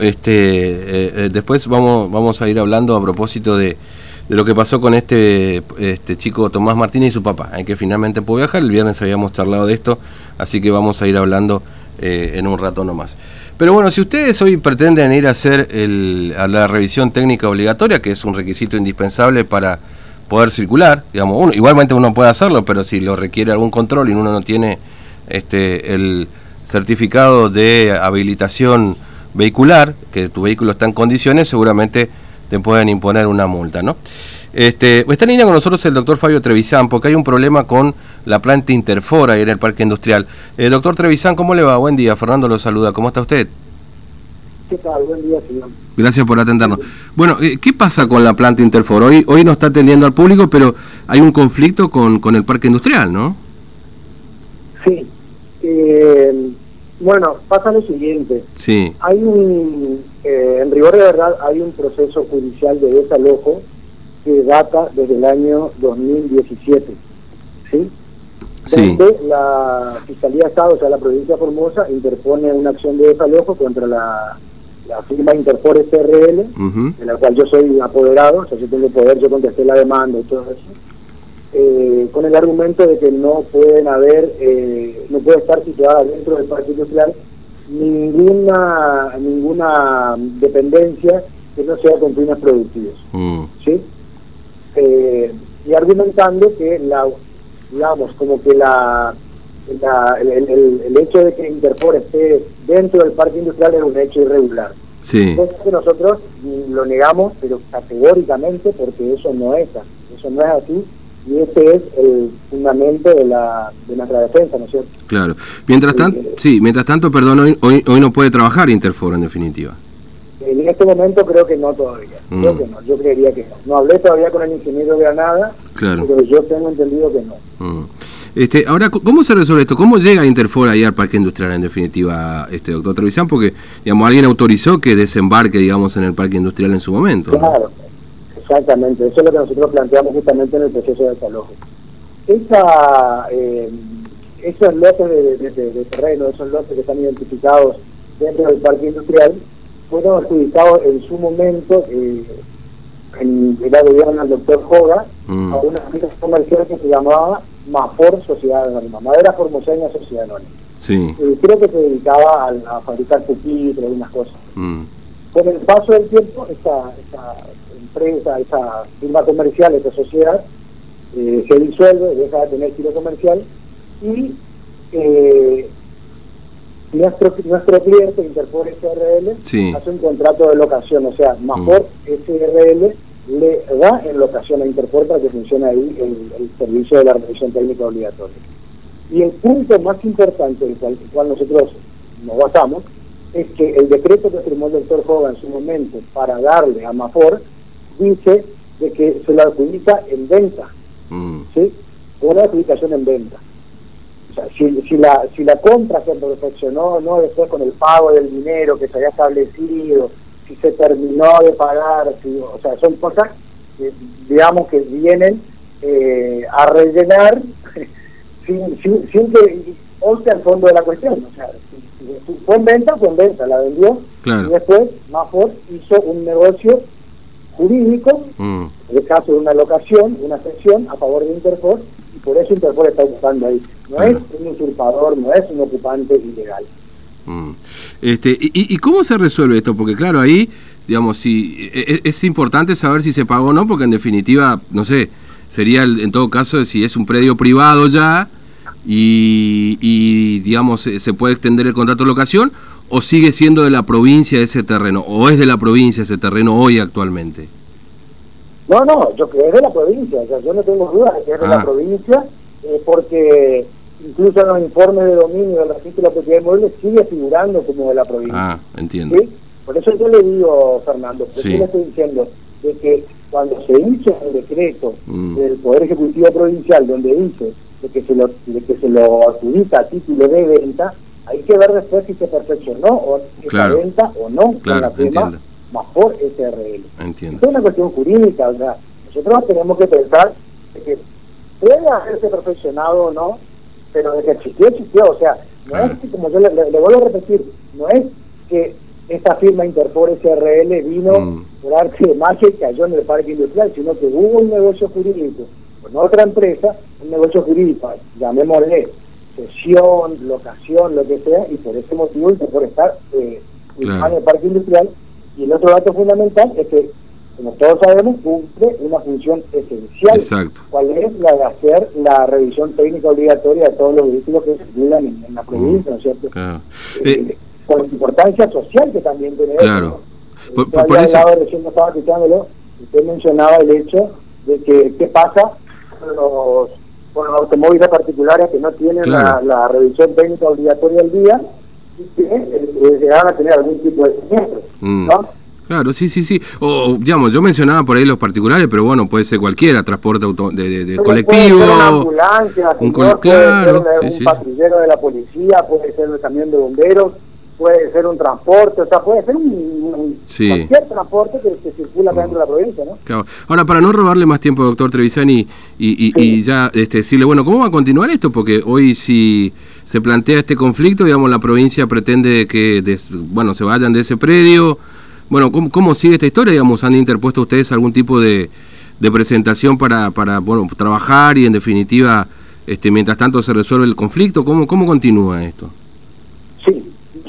Este, eh, eh, después vamos, vamos a ir hablando a propósito de, de lo que pasó con este, este chico Tomás Martínez y su papá, eh, que finalmente pudo viajar. El viernes habíamos charlado de esto, así que vamos a ir hablando en un rato nomás. Pero bueno, si ustedes hoy pretenden ir a hacer el, a la revisión técnica obligatoria, que es un requisito indispensable para poder circular, digamos, uno, igualmente uno puede hacerlo, pero si lo requiere algún control y uno no tiene este, el certificado de habilitación vehicular, que tu vehículo está en condiciones, seguramente te pueden imponer una multa, ¿no? Este, está en línea con nosotros el doctor Fabio Trevisán, porque hay un problema con la planta Interfora ahí en el parque industrial. Eh, doctor Trevisán, ¿cómo le va? Buen día, Fernando lo saluda, ¿cómo está usted? ¿Qué tal? Buen día, señor. Gracias por atendernos. Bueno, eh, ¿qué pasa con la planta Interfora? Hoy, hoy no está atendiendo al público, pero hay un conflicto con, con el parque industrial, ¿no? Sí. Eh, bueno, pasa lo siguiente. Sí. Hay un, eh, en rigor de verdad, hay un proceso judicial de desalojo que data desde el año 2017. ¿Sí? Sí. Donde la Fiscalía de Estado, o sea, la provincia de Formosa, interpone una acción de desalojo contra la, la firma Interpore SRL, de la cual yo soy apoderado, o sea, yo tengo poder, yo contesté la demanda y todo eso eh, con el argumento de que no pueden haber, eh, no puede estar situada dentro del parque industrial ninguna ninguna dependencia que no sea con fines productivos, mm. ¿sí? Eh, y argumentando que la, digamos, como que la, el, hecho de que Interpor esté dentro del parque industrial es un hecho irregular. Sí. que nosotros lo negamos, pero categóricamente, porque eso no es así. Eso no es así y ese es el fundamento de, la, de nuestra defensa, ¿no es cierto? Claro. Mientras tanto, sí, mientras tanto, perdón, hoy, hoy, no puede trabajar Interfor en definitiva. En este momento creo que no todavía. Mm. Creo que no, yo creería que no. No hablé todavía con el ingeniero de Granada, claro. pero yo tengo entendido que no. Mm. Este, ahora, ¿cómo se resuelve esto? ¿Cómo llega Interfor ahí al parque industrial en definitiva, este doctor Trevisan? Porque, digamos, alguien autorizó que desembarque, digamos, en el parque industrial en su momento. Claro. Exactamente, eso es lo que nosotros planteamos justamente en el proceso de desalojo. Esa, eh, esos lotes de, terreno, esos lotes que están identificados dentro del parque industrial, fueron adjudicados en su momento, eh, en el gobierno del doctor Joga, mm. a una empresa comercial que se llamaba Mafor Sociedad Anónima, Madera Formoseña Sociedad Anónima. Sí. Eh, creo que se dedicaba a, fabricar pupitres y algunas cosas. Mm. Con el paso del tiempo, esta, esta empresa, esa firma comercial, esta sociedad, eh, se disuelve, deja de tener giro comercial y eh, nuestro, nuestro cliente, Interpol SRL, hace un contrato de locación, o sea, mejor mm. SRL le da en locación a Interpol para que funcione ahí el, servicio de la revisión técnica obligatoria. Y el punto más importante en el cual, nosotros nos basamos es que el decreto que firmó el doctor Hogan en su momento para darle a Mafor dice de que se la adjudica en venta, mm. ¿sí? Una adjudicación en venta. O sea, si, si, la, si la compra se perfeccionó no después con el pago del dinero que se había establecido, si se terminó de pagar, o sea, son cosas que, digamos que vienen eh, a rellenar sin, sin, sin que olte al fondo de la cuestión. O sea, fue en venta, fue en venta, la vendió y después Mafor hizo un negocio jurídico, mm. en el caso de una locación, una sesión a favor de Interpol, y por eso Interpol está ocupando ahí. No es un usurpador, no es un ocupante ilegal. Mm. Este, y, cómo se resuelve esto? Porque claro, ahí, digamos, si e, e, es, importante saber si se pagó o no, porque en definitiva, no sé, sería en todo caso si es un predio privado ya y, y digamos, se puede extender el contrato de locación o sigue siendo de la provincia ese terreno, o es de la provincia ese terreno hoy actualmente? No, no, yo creo que es de la provincia, o sea, yo no tengo dudas de que es de la ah. provincia, eh, porque incluso en los informes de dominio del registro de la propiedad inmueble sigue figurando como de la provincia. Ah, entiendo. Por eso yo le digo, Fernando, porque yo le estoy diciendo de que cuando se hizo el decreto mm. del Poder Ejecutivo Provincial, donde dice de que se lo, de que se lo adjudica a título de venta, que ver después si se perfeccionó o si se venta o no con la firma mejor SRL. Entiendo. Es una cuestión jurídica, o sea, nosotros tenemos que pensar que puede haberse perfeccionado o no, pero de que existió, existió. O sea, no es que, como yo le, vuelvo a repetir, no es que esta firma Interpol SRL vino mm. por arte de magia y cayó en el parque industrial, sino que hubo un negocio jurídico con otra empresa, un negocio jurídico, llamémosle sesión, locación, lo que sea, y por ese motivo Interpol está eh, en el parque industrial. Y el otro dato fundamental es que como todos sabemos, cumple una función esencial. Exacto. ¿Cuál es la de hacer la revisión técnica obligatoria de todos los vehículos que circulan en, la provincia, ¿no es cierto? Claro. Eh, eh, con importancia social que también tiene claro. Por, por, por eso... recién estaba escuchándolo, usted mencionaba el hecho de que qué pasa con los, con los automóviles particulares que no tienen la, revisión técnica obligatoria al día y que eh, llegan a tener algún tipo de siniestro, mm. ¿no? Claro, sí, sí, sí. O, digamos, yo mencionaba por ahí los particulares, pero bueno, puede ser cualquiera, transporte auto, de, de, colectivo. Puede una ambulancia, un, puede ser un, patrullero de la policía, puede ser también de bomberos, puede ser un transporte, o sea, puede ser un, cualquier transporte que, circula dentro de la provincia, ¿no? Claro. Ahora, para no robarle más tiempo, doctor Trevisani, y, y, ya este, decirle, bueno, ¿cómo va a continuar esto? Porque hoy si se plantea este conflicto, digamos, la provincia pretende que, bueno, se vayan de ese predio bueno, ¿cómo, ¿cómo, sigue esta historia? Digamos, ¿Han interpuesto ustedes algún tipo de, de presentación para, para bueno, trabajar y en definitiva, este, mientras tanto se resuelve el conflicto? ¿Cómo, cómo continúa esto?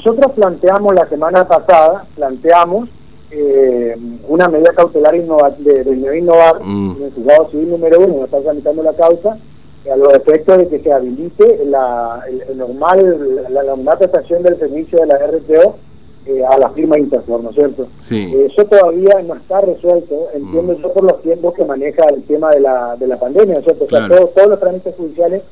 Sí, nosotros planteamos la semana pasada, planteamos eh, una medida cautelar de, de Innovar mm. en el juzgado civil número uno, está tramitando la causa, a los efectos de que se habilite la, el, normal, la, la, la prestación del servicio de la RTO eh, a la firma Interfor, ¿no es cierto? Eh, eso todavía no está resuelto, entiendo mm. yo por los tiempos que maneja el tema de la, de la pandemia, ¿no es cierto? O sea, todos los trámites judiciales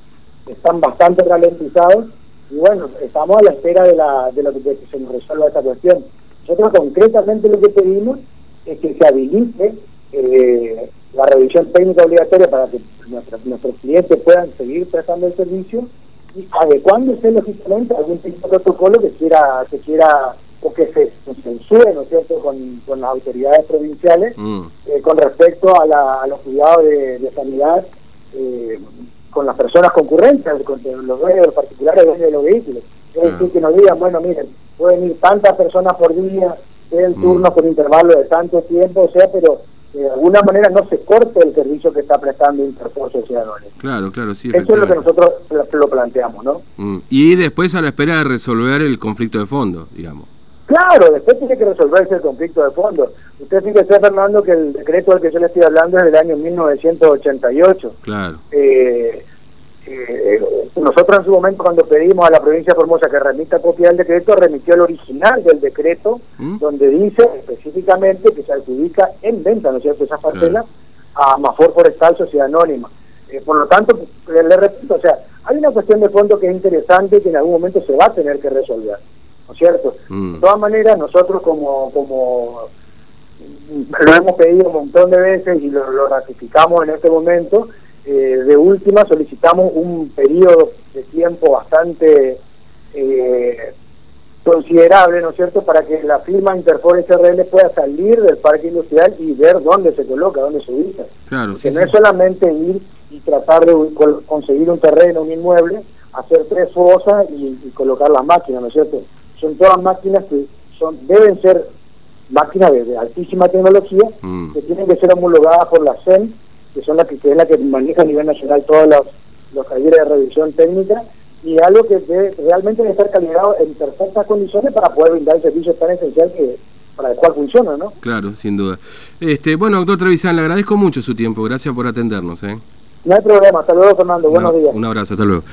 están bastante ralentizados y bueno, estamos a la espera de, la, de, lo que, se nos resuelva esta cuestión. Nosotros concretamente lo que pedimos es que se habilite eh, la revisión técnica obligatoria para que nuestros clientes puedan seguir prestando el servicio y adecuándose lógicamente a algún tipo de protocolo que quiera que quiera o que se censure, ¿no es cierto?, con, con las autoridades provinciales mm. eh, con respecto a, la, a, los cuidados de, sanidad eh, con las personas concurrentes, con los dueños, los particulares dueños de los vehículos. Es decir, que nos digan, bueno, miren, pueden ir tantas personas por día, tienen mm. turnos con intervalo de tanto tiempo, o sea, pero de alguna manera no se corte el servicio que está prestando Interfor Sociedades. Claro, claro, sí. Eso es lo que nosotros lo planteamos, ¿no? Mm. Y después a la espera de resolver el conflicto de fondo, digamos. Claro, después tiene que resolverse el conflicto de fondo. Usted fíjese, Fernando, que el decreto al que yo le estoy hablando es del año 1988. Claro. Eh, eh, nosotros en su momento cuando pedimos a la provincia de Formosa que remita copia del decreto, remitió el original del decreto, ¿Mm? donde dice específicamente que se adjudica en venta, ¿no es cierto?, esa parcela a Mafor Forestal Sociedad Anónima. Eh, por lo tanto, le repito, o sea, hay una cuestión de fondo que es interesante y que en algún momento se va a tener que resolver. ¿No es cierto? Mm. De todas maneras, nosotros como, como lo hemos pedido un montón de veces y lo, ratificamos en este momento, eh, de última solicitamos un periodo de tiempo bastante eh, considerable, ¿no es cierto?, para que la firma Interfor SRL pueda salir del parque industrial y ver dónde se coloca, dónde se ubica. Claro, que no es solamente ir y tratar de conseguir un terreno, un inmueble, hacer tres fosas y, y colocar las máquinas, ¿no es cierto? Son todas máquinas que son deben ser máquinas de, altísima tecnología mm. que tienen que ser homologadas por la CEN, que son las que, es la que maneja a nivel nacional todos los, los talleres de revisión técnica y algo que realmente debe estar calibrado en perfectas condiciones para poder brindar el servicio tan esencial que para el cual funciona, ¿no? Claro, sin duda. Este, bueno, doctor Trevisan, le agradezco mucho su tiempo. Gracias por atendernos. ¿eh? No hay problema. Hasta luego, Fernando. Buenos días. Un abrazo. Hasta luego.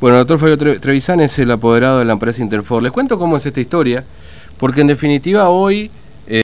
Bueno, el doctor Fabio Trevisan es el apoderado de la empresa Interfor. Les cuento cómo es esta historia, porque en definitiva hoy